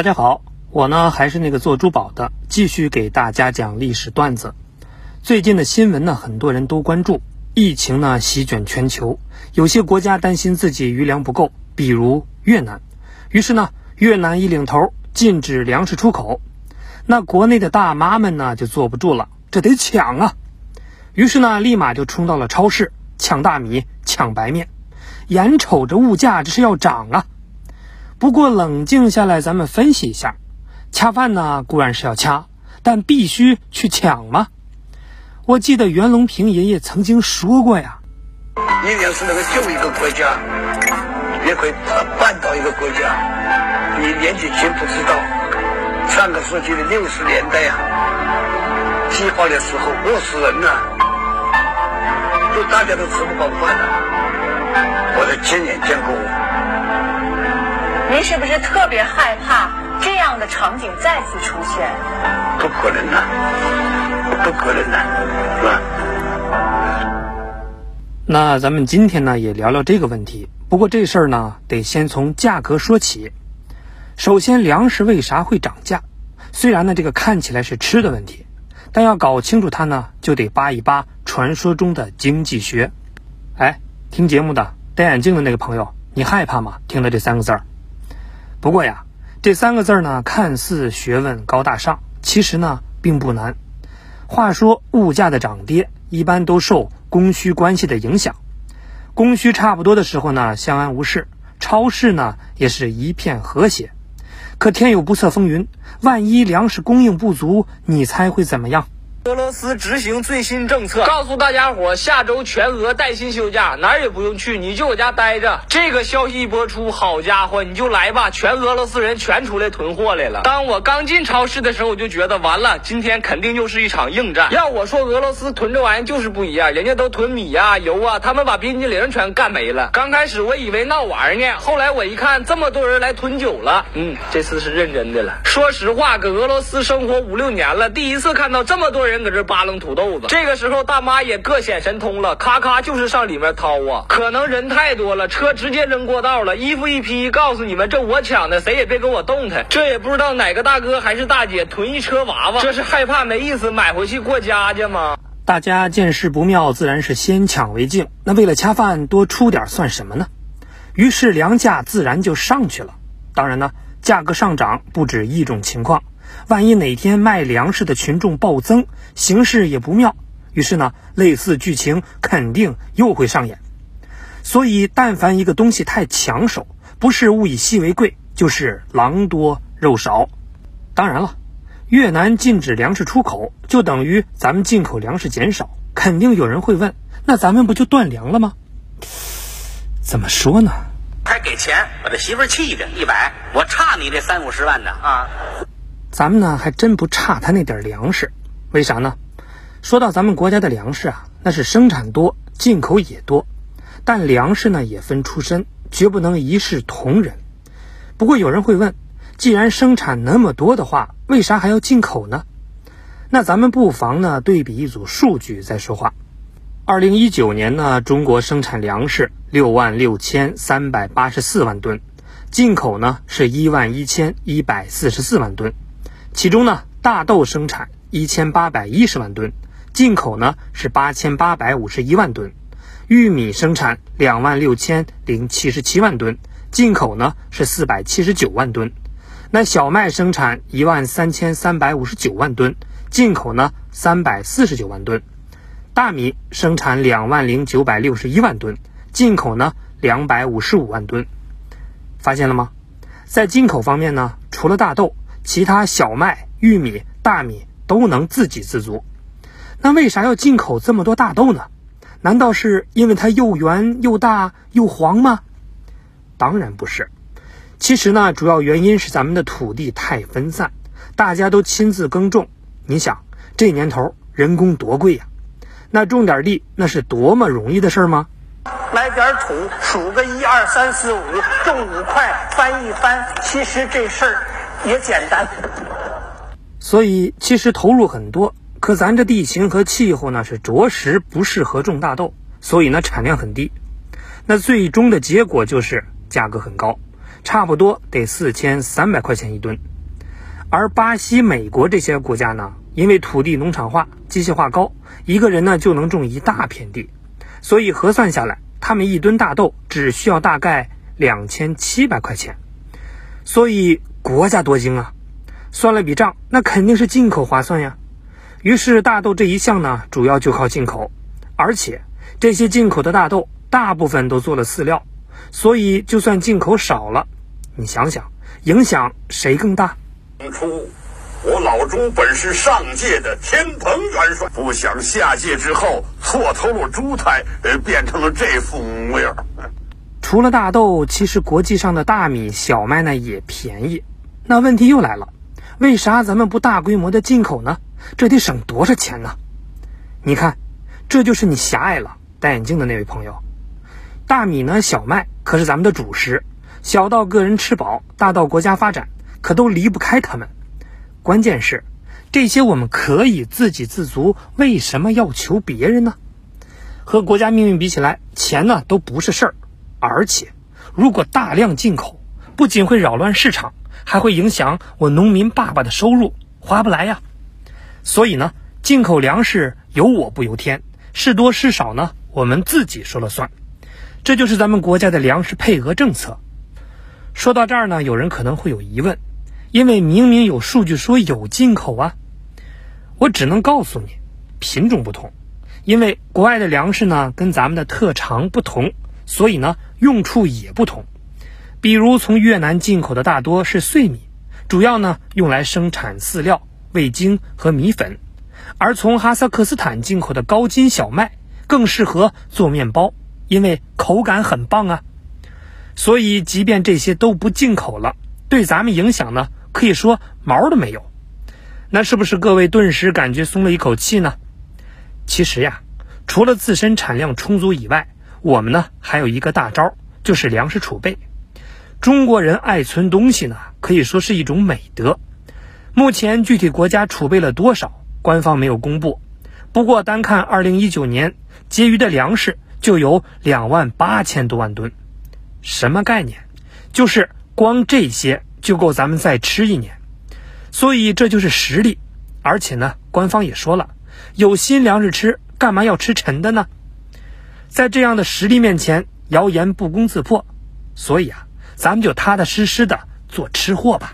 大家好，我呢还是那个做珠宝的，继续给大家讲历史段子。最近的新闻呢，很多人都关注，疫情呢席卷全球，有些国家担心自己余粮不够，比如越南，于是呢，越南一领头禁止粮食出口，那国内的大妈们呢就坐不住了，这得抢啊，于是呢，立马就冲到了超市抢大米、抢白面，眼瞅着物价这是要涨啊。不过冷静下来，咱们分析一下，恰饭呢固然是要恰，但必须去抢吗？我记得袁隆平爷爷曾经说过呀：“你要是能够救一个国家，也可以办到一个国家。你年纪轻不知道，上个世纪的六十年代呀，饥荒的时候饿死人呐，就大家都吃不饱饭了。我在亲眼见过。”您是不是特别害怕这样的场景再次出现？不可能的，不可能的，是吧？那咱们今天呢也聊聊这个问题。不过这事儿呢得先从价格说起。首先，粮食为啥会涨价？虽然呢这个看起来是吃的问题，但要搞清楚它呢，就得扒一扒传说中的经济学。哎，听节目的戴眼镜的那个朋友，你害怕吗？听了这三个字儿。不过呀，这三个字呢，看似学问高大上，其实呢并不难。话说，物价的涨跌一般都受供需关系的影响。供需差不多的时候呢，相安无事，超市呢也是一片和谐。可天有不测风云，万一粮食供应不足，你猜会怎么样？俄罗斯执行最新政策，告诉大家伙，下周全俄带薪休假，哪儿也不用去，你就搁家待着。这个消息一播出，好家伙，你就来吧，全俄罗斯人全出来囤货来了。当我刚进超市的时候，我就觉得完了，今天肯定又是一场硬战。要我说，俄罗斯囤这玩意就是不一样，人家都囤米呀、油啊，他们把冰激凌全干没了。刚开始我以为闹玩呢，后来我一看，这么多人来囤酒了，嗯，这次是认真的了。说实话，搁俄罗斯生活五六年了，第一次看到这么多人。人搁这扒楞土豆子，这个时候大妈也各显神通了，咔咔就是上里面掏啊。可能人太多了，车直接扔过道了，衣服一披，告诉你们这我抢的，谁也别跟我动弹。这也不知道哪个大哥还是大姐囤一车娃娃，这是害怕没意思买回去过家家吗？大家见势不妙，自然是先抢为敬。那为了恰饭，多出点算什么呢？于是粮价自然就上去了。当然呢，价格上涨不止一种情况。万一哪天卖粮食的群众暴增，形势也不妙。于是呢，类似剧情肯定又会上演。所以，但凡一个东西太抢手，不是物以稀为贵，就是狼多肉少。当然了，越南禁止粮食出口，就等于咱们进口粮食减少。肯定有人会问，那咱们不就断粮了吗？怎么说呢？还给钱，把这媳妇气的，一百，我差你这三五十万的啊！咱们呢还真不差他那点粮食，为啥呢？说到咱们国家的粮食啊，那是生产多，进口也多，但粮食呢也分出身，绝不能一视同仁。不过有人会问，既然生产那么多的话，为啥还要进口呢？那咱们不妨呢对比一组数据再说话。二零一九年呢，中国生产粮食六万六千三百八十四万吨，进口呢是一万一千一百四十四万吨。其中呢，大豆生产一千八百一十万吨，进口呢是八千八百五十一万吨；玉米生产两万六千零七十七万吨，进口呢是四百七十九万吨；那小麦生产一万三千三百五十九万吨，进口呢三百四十九万吨；大米生产两万零九百六十一万吨，进口呢两百五十五万吨。发现了吗？在进口方面呢，除了大豆。其他小麦、玉米、大米都能自给自足，那为啥要进口这么多大豆呢？难道是因为它又圆又大又黄吗？当然不是。其实呢，主要原因是咱们的土地太分散，大家都亲自耕种。你想，这年头人工多贵呀？那种点地，那是多么容易的事儿吗？买点土，数个一二三四五，种五块，翻一翻。其实这事儿。也简单，所以其实投入很多，可咱这地形和气候呢是着实不适合种大豆，所以呢产量很低。那最终的结果就是价格很高，差不多得四千三百块钱一吨。而巴西、美国这些国家呢，因为土地农场化、机械化高，一个人呢就能种一大片地，所以核算下来，他们一吨大豆只需要大概两千七百块钱。所以国家多精啊，算了笔账，那肯定是进口划算呀。于是大豆这一项呢，主要就靠进口，而且这些进口的大豆大部分都做了饲料，所以就算进口少了，你想想，影响谁更大？当初我老钟本是上界的天蓬元帅，不想下界之后错投了猪胎，呃，变成了这副模样。除了大豆，其实国际上的大米、小麦呢也便宜。那问题又来了，为啥咱们不大规模的进口呢？这得省多少钱呢？你看，这就是你狭隘了。戴眼镜的那位朋友，大米呢、小麦可是咱们的主食，小到个人吃饱，大到国家发展。可都离不开他们。关键是，这些我们可以自给自足，为什么要求别人呢？和国家命运比起来，钱呢都不是事儿。而且，如果大量进口，不仅会扰乱市场，还会影响我农民爸爸的收入，划不来呀。所以呢，进口粮食由我不由天，是多是少呢，我们自己说了算。这就是咱们国家的粮食配额政策。说到这儿呢，有人可能会有疑问。因为明明有数据说有进口啊，我只能告诉你，品种不同。因为国外的粮食呢跟咱们的特长不同，所以呢用处也不同。比如从越南进口的大多是碎米，主要呢用来生产饲料、味精和米粉；而从哈萨克斯坦进口的高筋小麦更适合做面包，因为口感很棒啊。所以即便这些都不进口了，对咱们影响呢？可以说毛都没有，那是不是各位顿时感觉松了一口气呢？其实呀，除了自身产量充足以外，我们呢还有一个大招，就是粮食储备。中国人爱存东西呢，可以说是一种美德。目前具体国家储备了多少，官方没有公布。不过单看二零一九年结余的粮食就有两万八千多万吨，什么概念？就是光这些。就够咱们再吃一年，所以这就是实力。而且呢，官方也说了，有新粮食吃，干嘛要吃陈的呢？在这样的实力面前，谣言不攻自破。所以啊，咱们就踏踏实实的做吃货吧。